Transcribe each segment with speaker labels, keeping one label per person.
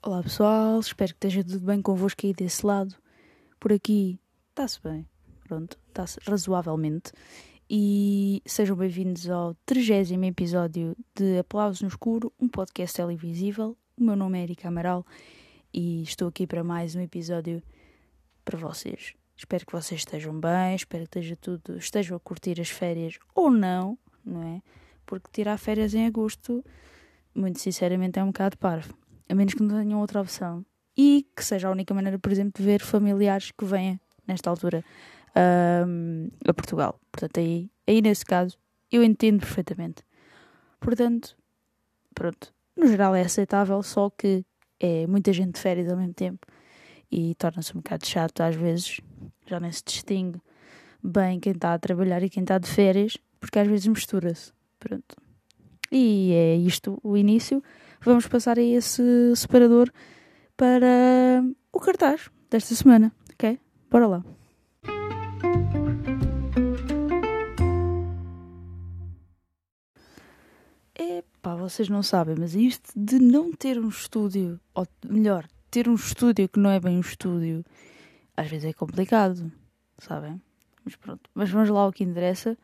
Speaker 1: Olá pessoal, espero que esteja tudo bem convosco aí desse lado. Por aqui está-se bem, pronto, está-se razoavelmente. E sejam bem-vindos ao 30 episódio de Aplausos no Escuro, um podcast televisível. O meu nome é Erika Amaral e estou aqui para mais um episódio para vocês. Espero que vocês estejam bem, espero que esteja tudo, estejam a curtir as férias ou não, não é? Porque tirar férias em agosto, muito sinceramente, é um bocado parvo a menos que não tenham outra opção. E que seja a única maneira, por exemplo, de ver familiares que venham, nesta altura, um, a Portugal. Portanto, aí, aí nesse caso, eu entendo perfeitamente. Portanto, pronto, no geral é aceitável, só que é muita gente de férias ao mesmo tempo e torna-se um bocado chato às vezes, já nem se distingue bem quem está a trabalhar e quem está de férias, porque às vezes mistura-se. Pronto. E é isto o início vamos passar a esse separador para o cartaz desta semana, ok? Bora lá. Epá, vocês não sabem, mas isto de não ter um estúdio, ou melhor, ter um estúdio que não é bem um estúdio, às vezes é complicado, sabem? Mas pronto, mas vamos lá ao que interessa,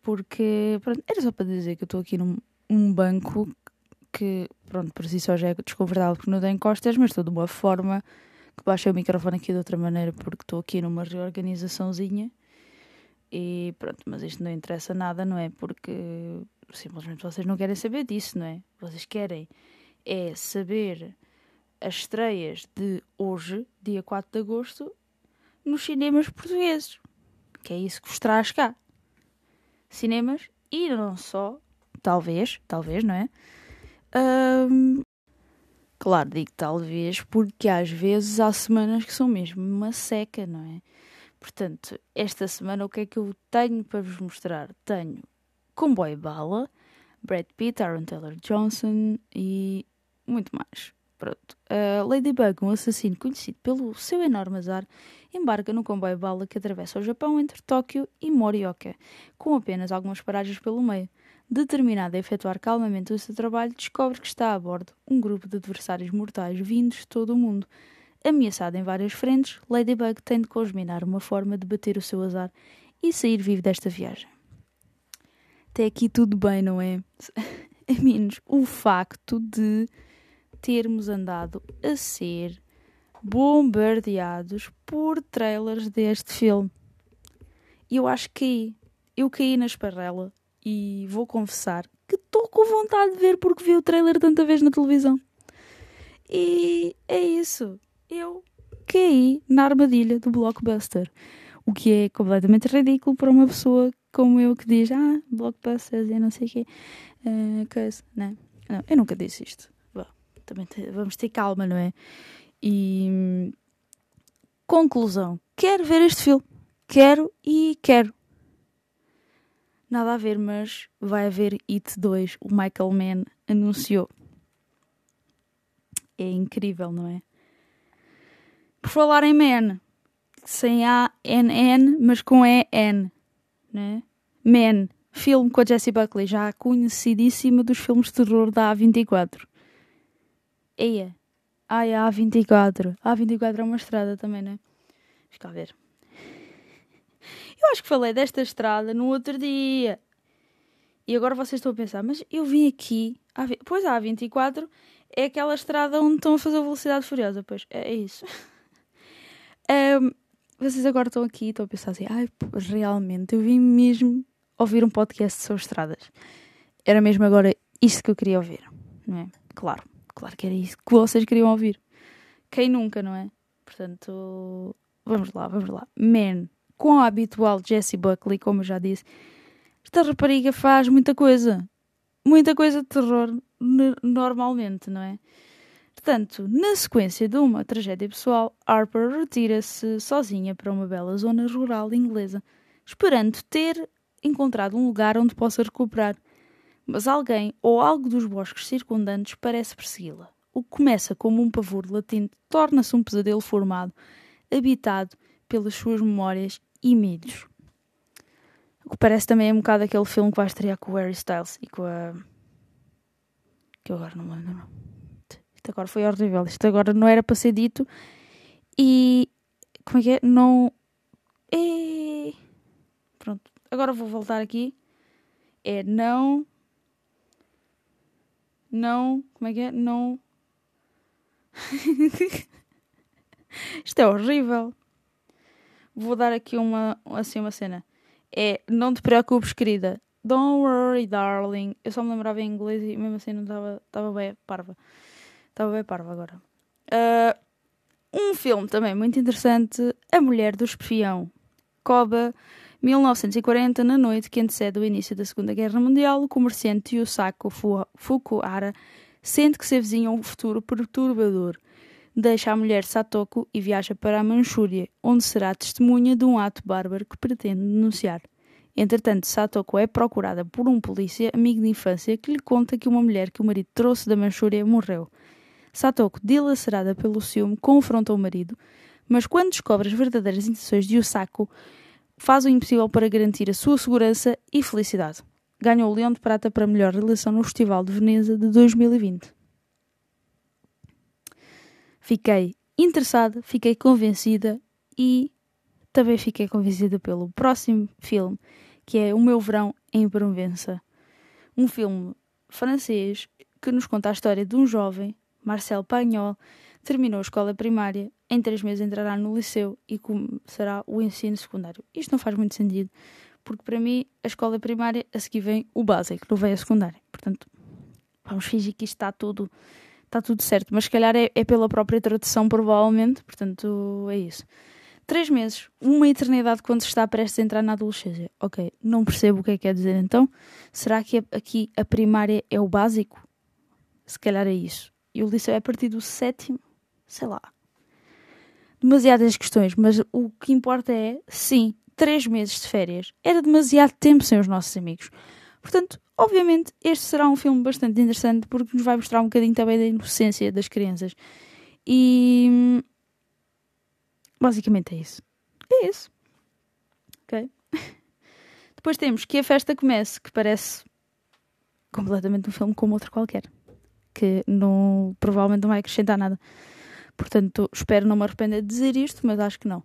Speaker 1: porque pronto, era só para dizer que eu estou aqui num um banco que, pronto, por si só já é desconfortável porque não tem costas, mas estou de uma forma que baixei o microfone aqui de outra maneira porque estou aqui numa reorganizaçãozinha e pronto, mas isto não interessa nada, não é? Porque simplesmente vocês não querem saber disso, não é? Vocês querem é saber as estreias de hoje, dia 4 de agosto, nos cinemas portugueses. Que é isso que vos traz cá. Cinemas e não só, talvez, talvez, não é? Um, claro, digo talvez, porque às vezes há semanas que são mesmo uma seca, não é? Portanto, esta semana o que é que eu tenho para vos mostrar? Tenho Comboio Bala, Brad Pitt, Aaron Taylor Johnson e muito mais. Pronto. Uh, Ladybug, um assassino conhecido pelo seu enorme azar, embarca no comboio bala que atravessa o Japão entre Tóquio e Morioka, com apenas algumas paragens pelo meio. Determinado a efetuar calmamente o seu trabalho, descobre que está a bordo um grupo de adversários mortais vindos de todo o mundo. Ameaçado em várias frentes, Ladybug tem de congeminar uma forma de bater o seu azar e sair vivo desta viagem. Até aqui tudo bem, não é? A menos o facto de termos andado a ser bombardeados por trailers deste filme. Eu acho que eu caí na esparrela e vou confessar que estou com vontade de ver porque vi o trailer tanta vez na televisão. E é isso. Eu caí na armadilha do blockbuster. O que é completamente ridículo para uma pessoa como eu que diz: Ah, blockbusters e não sei o quê. Uh, coisa, né? Não, eu nunca disse isto. Bom, também te, vamos ter calma, não é? E. Conclusão: quero ver este filme. Quero e quero nada a ver, mas vai haver It 2. O Michael Mann anunciou. É incrível, não é? Por falar em Man, sem A, N, N, mas com E, N, né? Man, filme com a Jessie Buckley, já conhecidíssima dos filmes de terror da A24. Eia, ai, a A24. A A24 é uma estrada também, né? Fica a ver. Eu acho que falei desta estrada no outro dia. E agora vocês estão a pensar, mas eu vim aqui. Pois a A24 é aquela estrada onde estão a fazer a velocidade furiosa. Pois é isso. um, vocês agora estão aqui e estão a pensar assim: ai, realmente, eu vim mesmo ouvir um podcast sobre estradas. Era mesmo agora isto que eu queria ouvir, não é? Claro, claro que era isso que vocês queriam ouvir. Quem nunca, não é? Portanto, vamos lá, vamos lá. Man, com a habitual Jessie Buckley, como eu já disse, esta rapariga faz muita coisa. Muita coisa de terror normalmente, não é? Portanto, na sequência de uma tragédia pessoal, Harper retira-se sozinha para uma bela zona rural inglesa, esperando ter encontrado um lugar onde possa recuperar. Mas alguém ou algo dos bosques circundantes parece persegui-la. O que começa como um pavor latente torna-se um pesadelo formado, habitado pelas suas memórias e medos. O que parece também é um bocado aquele filme que vai estrear com o Harry Styles e com a. que eu agora não me lembro. Agora foi horrível. Isto agora não era para ser dito. E. como é que é? Não. E... Pronto. Agora vou voltar aqui. É não. Não. Como é que é? Não. Isto é horrível. Vou dar aqui uma, assim, uma cena. É Não te preocupes, querida. Don't worry, darling. Eu só me lembrava em inglês e mesmo assim não estava bem parva. Estava bem parva agora. Uh, um filme também muito interessante. A Mulher do Espião. Koba, 1940, na noite que antecede o início da Segunda Guerra Mundial, o comerciante Yusako Fukuhara sente que se avizinha um futuro perturbador deixa a mulher Satoko e viaja para a Manchúria, onde será testemunha de um ato bárbaro que pretende denunciar. Entretanto, Satoko é procurada por um polícia amigo de infância que lhe conta que uma mulher que o marido trouxe da Manchúria morreu. Satoko, dilacerada pelo ciúme, confronta o marido, mas quando descobre as verdadeiras intenções de Yusako, faz o impossível para garantir a sua segurança e felicidade. Ganhou o Leão de Prata para melhor relação no Festival de Veneza de 2020 fiquei interessada, fiquei convencida e também fiquei convencida pelo próximo filme, que é O Meu Verão em Provença. Um filme francês que nos conta a história de um jovem, Marcel Pagnol, terminou a escola primária, em três meses entrará no liceu e começará o ensino secundário. Isto não faz muito sentido, porque para mim a escola primária a seguir vem o básico, não vem a secundária. Portanto, vamos fingir que isto está tudo está tudo certo. Mas se calhar é, é, pela própria tradução, provavelmente. Portanto, é isso. Três meses, uma eternidade quando se está prestes a entrar na adolescência. Ok, não percebo o que é que quer dizer então. Será que aqui a primária é o básico? Se calhar é isso. E o liceu é a partir do sétimo? Sei lá. Demasiadas questões, mas o que importa é, sim, três meses de férias. Era demasiado tempo sem os nossos amigos. Portanto, obviamente, este será um filme bastante interessante porque nos vai mostrar um bocadinho também da inocência das crianças. E. Basicamente é isso. É isso. Ok? Depois temos que a festa comece, que parece completamente um filme como outro qualquer. Que não, provavelmente não vai acrescentar nada. Portanto, espero não me arrepender de dizer isto, mas acho que não.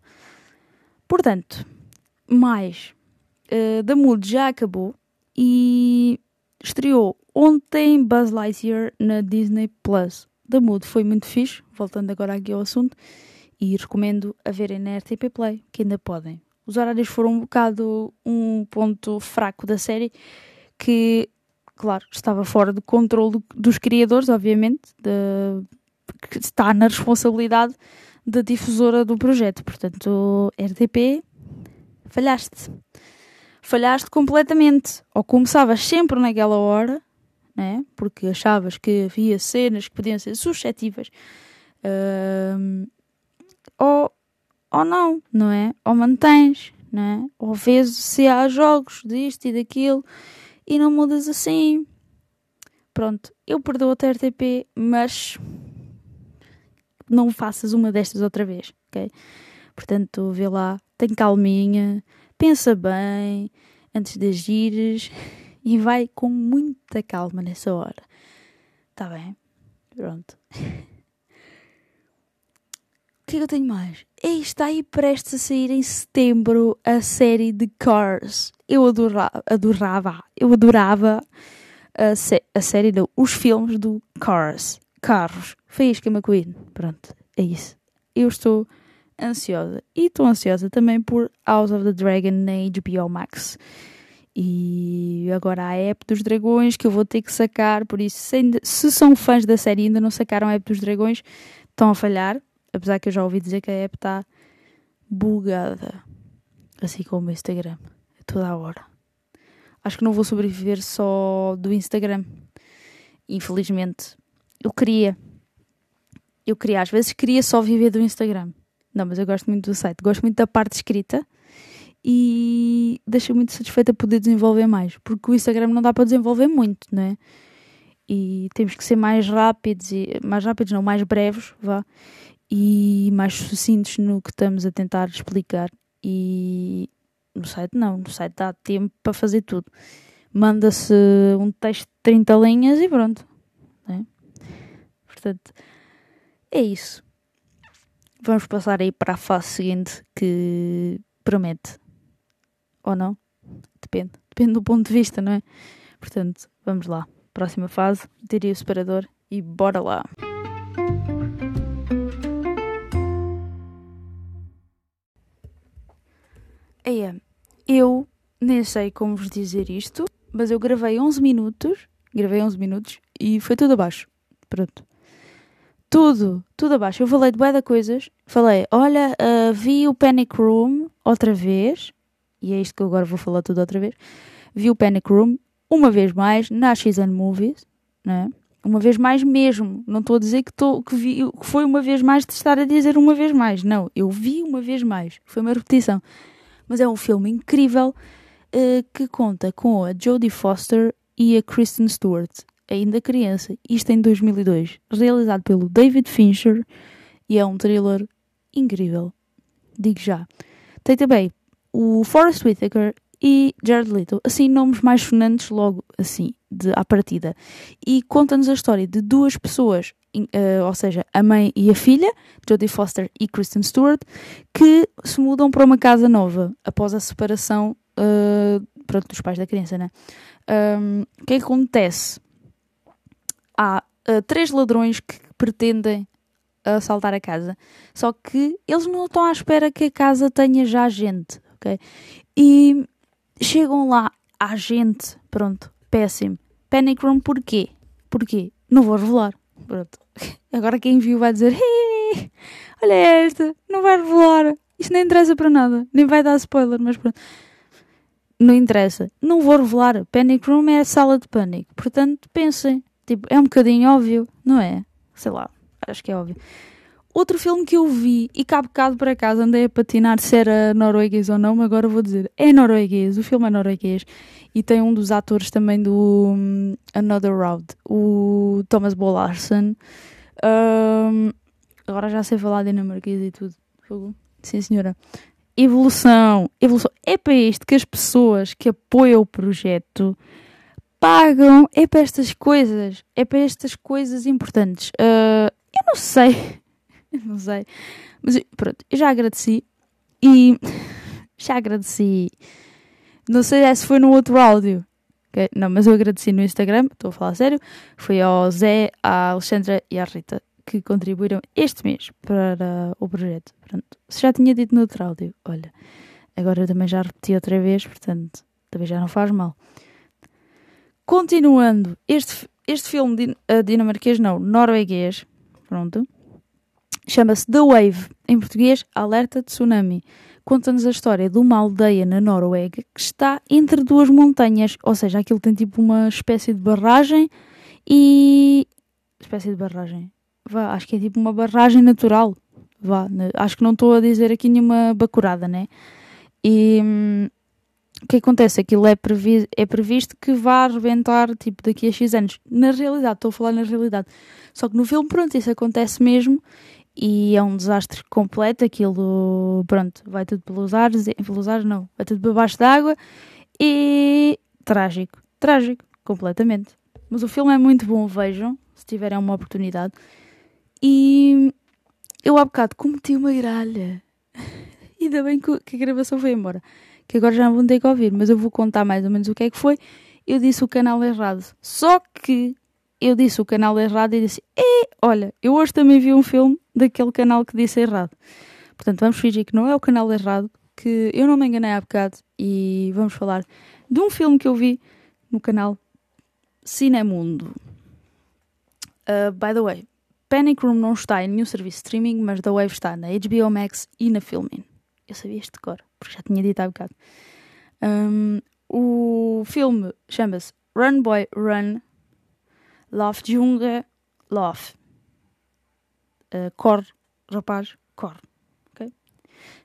Speaker 1: Portanto, mais. Uh, da Mood já acabou e estreou ontem Buzz Lightyear na Disney Plus. Da Mood foi muito fixe, voltando agora aqui ao assunto, e recomendo a verem na RTP Play, que ainda podem. Os horários foram um bocado um ponto fraco da série, que, claro, estava fora do controle dos criadores, obviamente, de, que está na responsabilidade da difusora do projeto. Portanto, RTP, falhaste falhaste completamente. Ou começavas sempre naquela hora, né? porque achavas que havia cenas que podiam ser suscetíveis, uh, ou, ou não, não é? Ou mantens, não é? Ou vês se há jogos disto e daquilo e não mudas assim. Pronto, eu perdoo a RTP, mas não faças uma destas outra vez, ok? Portanto, vê lá, tem calminha, pensa bem antes de agires e vai com muita calma nessa hora. Tá bem? Pronto. O que é que eu tenho mais? E está aí prestes a sair em setembro a série de Cars. Eu adorava, adorava eu adorava a, sé a série, não, os filmes do Cars. Carros. Faísca McQueen. Pronto, é isso. Eu estou ansiosa. E estou ansiosa também por House of the Dragon na HBO Max. E agora a app dos dragões que eu vou ter que sacar, por isso, se, ainda, se são fãs da série e ainda não sacaram a app dos dragões, estão a falhar. Apesar que eu já ouvi dizer que a app está bugada. Assim como o Instagram. Toda a hora. Acho que não vou sobreviver só do Instagram. Infelizmente. Eu queria. Eu queria, às vezes queria só viver do Instagram. Não, mas eu gosto muito do site, gosto muito da parte escrita e deixa muito satisfeita poder desenvolver mais, porque o Instagram não dá para desenvolver muito, não é? e temos que ser mais rápidos e mais rápidos não, mais breves, vá, e mais sucintos no que estamos a tentar explicar. E no site não, no site dá tempo para fazer tudo. Manda-se um texto de 30 linhas e pronto. Né? Portanto, é isso. Vamos passar aí para a fase seguinte que promete. Ou não? Depende. Depende do ponto de vista, não é? Portanto, vamos lá. Próxima fase, diria o separador e bora lá. É, eu nem sei como vos dizer isto, mas eu gravei 11 minutos, gravei 11 minutos e foi tudo abaixo. Pronto. Tudo, tudo abaixo. Eu falei de bué coisas. Falei, olha, uh, vi o Panic Room outra vez, e é isto que eu agora vou falar tudo outra vez. Vi o Panic Room uma vez mais na XN Movies, né? Uma vez mais mesmo. Não estou a dizer que, tô, que, vi, que foi uma vez mais de estar a dizer uma vez mais. Não, eu vi uma vez mais. Foi uma repetição. Mas é um filme incrível uh, que conta com a Jodie Foster e a Kristen Stewart, ainda criança. Isto em 2002. Realizado pelo David Fincher e é um thriller incrível. Digo já. Tem também o Forrest Whitaker e Jared Leto. Assim, nomes mais sonantes logo assim, de, à partida. E conta-nos a história de duas pessoas uh, ou seja, a mãe e a filha, Jodie Foster e Kristen Stewart, que se mudam para uma casa nova após a separação uh, pronto, dos pais da criança, né? Um, o que é que acontece? Há uh, três ladrões que pretendem assaltar a casa, só que eles não estão à espera que a casa tenha já gente, ok? E chegam lá, há gente, pronto, péssimo. Panic Room porquê? Porquê? Não vou revelar. Pronto. Agora quem viu vai dizer: Olha esta, não vai revelar. Isto nem interessa para nada. Nem vai dar spoiler, mas pronto. Não interessa. Não vou revelar. Panic Room é a sala de pânico. Portanto, pensem. Tipo, é um bocadinho óbvio, não é? Sei lá, acho que é óbvio. Outro filme que eu vi e há bocado por acaso andei a patinar se era norueguês ou não, mas agora vou dizer, é norueguês, o filme é norueguês e tem um dos atores também do um, Another Round, o Thomas Bolarson. Um, agora já sei falar dinamarquês e tudo. Sim, senhora. Evolução, evolução. É para isto que as pessoas que apoiam o projeto pagam. É para estas coisas. É para estas coisas importantes. Uh, eu não sei não sei. Mas pronto, eu já agradeci e já agradeci. Não sei se foi no outro áudio. Okay? Não, mas eu agradeci no Instagram, estou a falar sério. Foi ao Zé, à Alexandra e à Rita que contribuíram este mês para o projeto. Pronto, se já tinha dito no outro áudio, olha, agora também já repeti outra vez, portanto, também já não faz mal. Continuando, este, este filme din, uh, dinamarquês, não, norueguês, pronto, Chama-se The Wave, em português, Alerta de Tsunami. Conta-nos a história de uma aldeia na Noruega que está entre duas montanhas, ou seja, aquilo tem tipo uma espécie de barragem e. espécie de barragem. Vá, acho que é tipo uma barragem natural. Vá, acho que não estou a dizer aqui nenhuma bacurada, né? E. Hum, o que acontece? Aquilo é, previ é previsto que vá arrebentar tipo daqui a X anos. Na realidade, estou a falar na realidade. Só que no filme, pronto, isso acontece mesmo e é um desastre completo. Aquilo, pronto, vai tudo pelos ares, pelos ares não, vai tudo debaixo d'água e trágico, trágico, completamente. Mas o filme é muito bom, vejam, se tiverem uma oportunidade. E eu há bocado cometi uma iralha. Ainda bem que a gravação foi embora. Que agora já não vão ter que ouvir, mas eu vou contar mais ou menos o que é que foi. Eu disse o canal errado. Só que eu disse o canal errado e disse: e olha, eu hoje também vi um filme daquele canal que disse errado. Portanto, vamos fingir que não é o canal errado, que eu não me enganei há bocado e vamos falar de um filme que eu vi no canal Cinemundo. Uh, by the way, Panic Room não está em nenhum serviço de streaming, mas The Wave está na HBO Max e na Filmin. Eu sabia este de cor, porque já tinha dito há bocado. Um, o filme chama-se Run Boy Run Love Love. Uh, corre, rapaz, corre. Okay?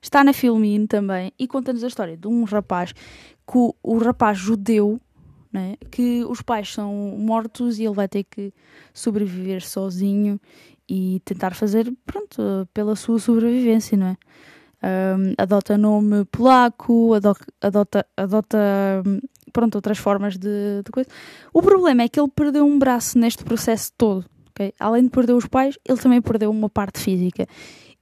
Speaker 1: Está na Filmin também e conta-nos a história de um rapaz que o, o rapaz judeu né? que os pais são mortos e ele vai ter que sobreviver sozinho e tentar fazer, pronto, pela sua sobrevivência, não é? Um, adota nome polaco, adota, adota, adota pronto, outras formas de, de, coisa. O problema é que ele perdeu um braço neste processo todo. Okay? Além de perder os pais, ele também perdeu uma parte física.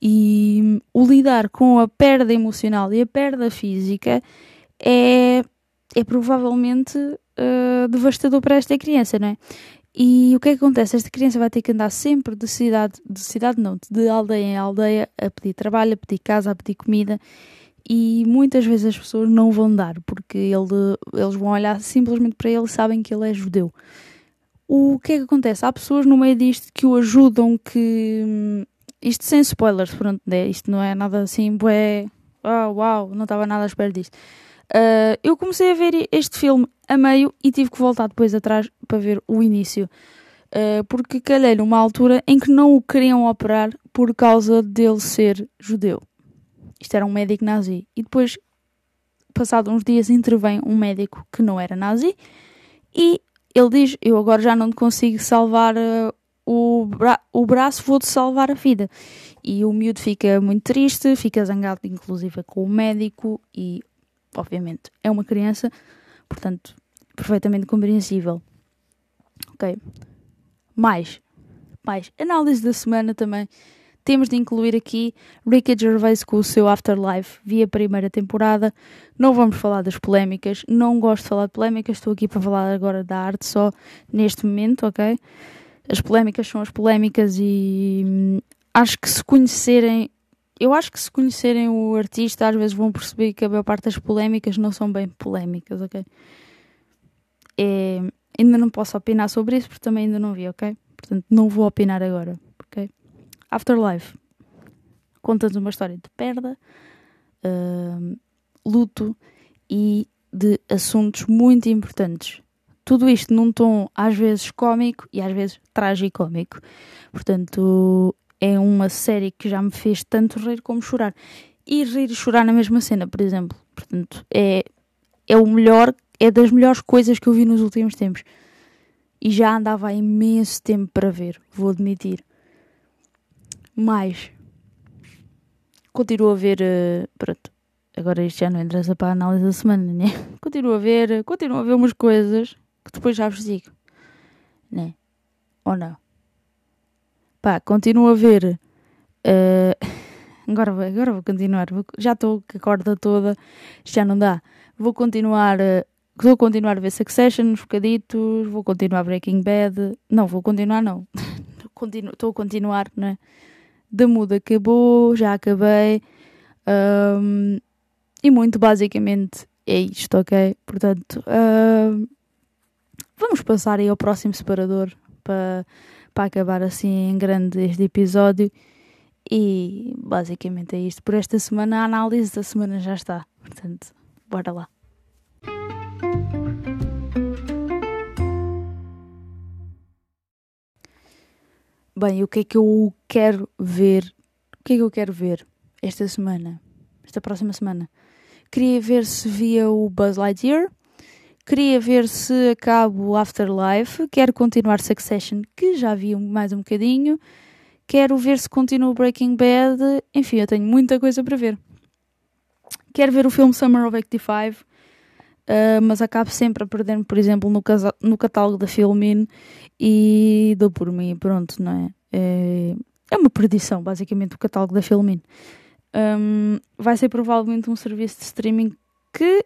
Speaker 1: E o lidar com a perda emocional e a perda física é, é provavelmente uh, devastador para esta criança, não é? E o que é que acontece? Esta criança vai ter que andar sempre de cidade, de cidade não, de aldeia em aldeia, a pedir trabalho, a pedir casa, a pedir comida. E muitas vezes as pessoas não vão dar, porque ele, eles vão olhar simplesmente para ele e sabem que ele é judeu. O que é que acontece? Há pessoas no meio disto que o ajudam, que. Hum, isto sem spoilers, pronto, né? isto não é nada assim, bué. Oh, uau, não estava nada à espera disto. Uh, eu comecei a ver este filme a meio e tive que voltar depois atrás para ver o início. Uh, porque calhei numa altura em que não o queriam operar por causa dele ser judeu. Isto era um médico nazi. E depois, passado uns dias, intervém um médico que não era nazi e ele diz: Eu agora já não consigo salvar uh, o, bra o braço, vou-te salvar a vida. E o miúdo fica muito triste, fica zangado, inclusive, com o médico e obviamente, é uma criança, portanto, perfeitamente compreensível. Ok. Mais, mais, análise da semana também. Temos de incluir aqui Ricky Gervais com o seu Afterlife via primeira temporada. Não vamos falar das polémicas, não gosto de falar de polémicas, estou aqui para falar agora da arte só neste momento, ok? As polémicas são as polémicas e hum, acho que se conhecerem eu acho que se conhecerem o artista, às vezes vão perceber que a maior parte das polémicas não são bem polémicas, ok? É, ainda não posso opinar sobre isso porque também ainda não vi, ok? Portanto, não vou opinar agora? Afterlife conta-nos uma história de perda, uh, luto e de assuntos muito importantes. Tudo isto num tom às vezes cómico e às vezes tragicómico. Portanto, é uma série que já me fez tanto rir como chorar. E rir e chorar na mesma cena, por exemplo. Portanto, é, é o melhor, é das melhores coisas que eu vi nos últimos tempos. E já andava há imenso tempo para ver, vou admitir. Mas, continuo a ver. Uh, pronto, agora isto já não interessa para a análise da semana, né? Continuo a ver, continuo a ver umas coisas que depois já vos digo, né? Ou não? Pá, continuo a ver. Uh, agora, vou, agora vou continuar. Já estou com a corda toda. Já não dá. Vou continuar. Vou continuar a ver Succession uns bocaditos. Vou continuar Breaking Bad. Não, vou continuar, não. Estou a continuar, né? Da muda acabou, já acabei. Um, e muito basicamente é isto, ok? Portanto, uh, vamos passar aí ao próximo separador para para acabar assim em grande este episódio. E basicamente é isto. Por esta semana, a análise da semana já está. Portanto, bora lá. Bem, o que é que eu quero ver? O que é que eu quero ver esta semana? Esta próxima semana? Queria ver se via o Buzz Lightyear Queria ver se acabo Afterlife. Quero continuar Succession, que já vi mais um bocadinho. Quero ver se continuo Breaking Bad. Enfim, eu tenho muita coisa para ver. Quero ver o filme Summer of 85. Uh, mas acabo sempre a perder-me, por exemplo, no, no catálogo da Filmin e dou por mim, pronto, não é? É, é uma perdição, basicamente, o catálogo da Filmin. Um, vai ser provavelmente um serviço de streaming que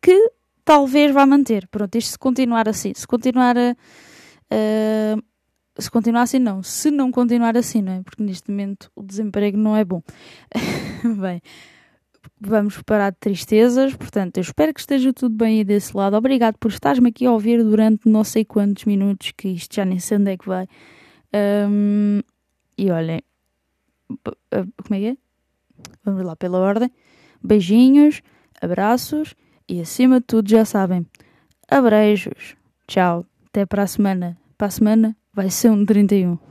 Speaker 1: que talvez vá manter. Pronto, isto se continuar assim, se continuar a, uh, se continuar assim não, se não continuar assim, não é? Porque neste momento o desemprego não é bom. bem, vamos parar de tristezas, portanto, eu espero que esteja tudo bem aí desse lado. Obrigado por estares-me aqui a ouvir durante não sei quantos minutos, que isto já nem sei onde é que vai. Um, e olhem, ah, como é que é? Vamos lá pela ordem. Beijinhos, abraços e acima de tudo, já sabem, abreijos. Tchau. Até para a semana. Para a semana vai ser um 31.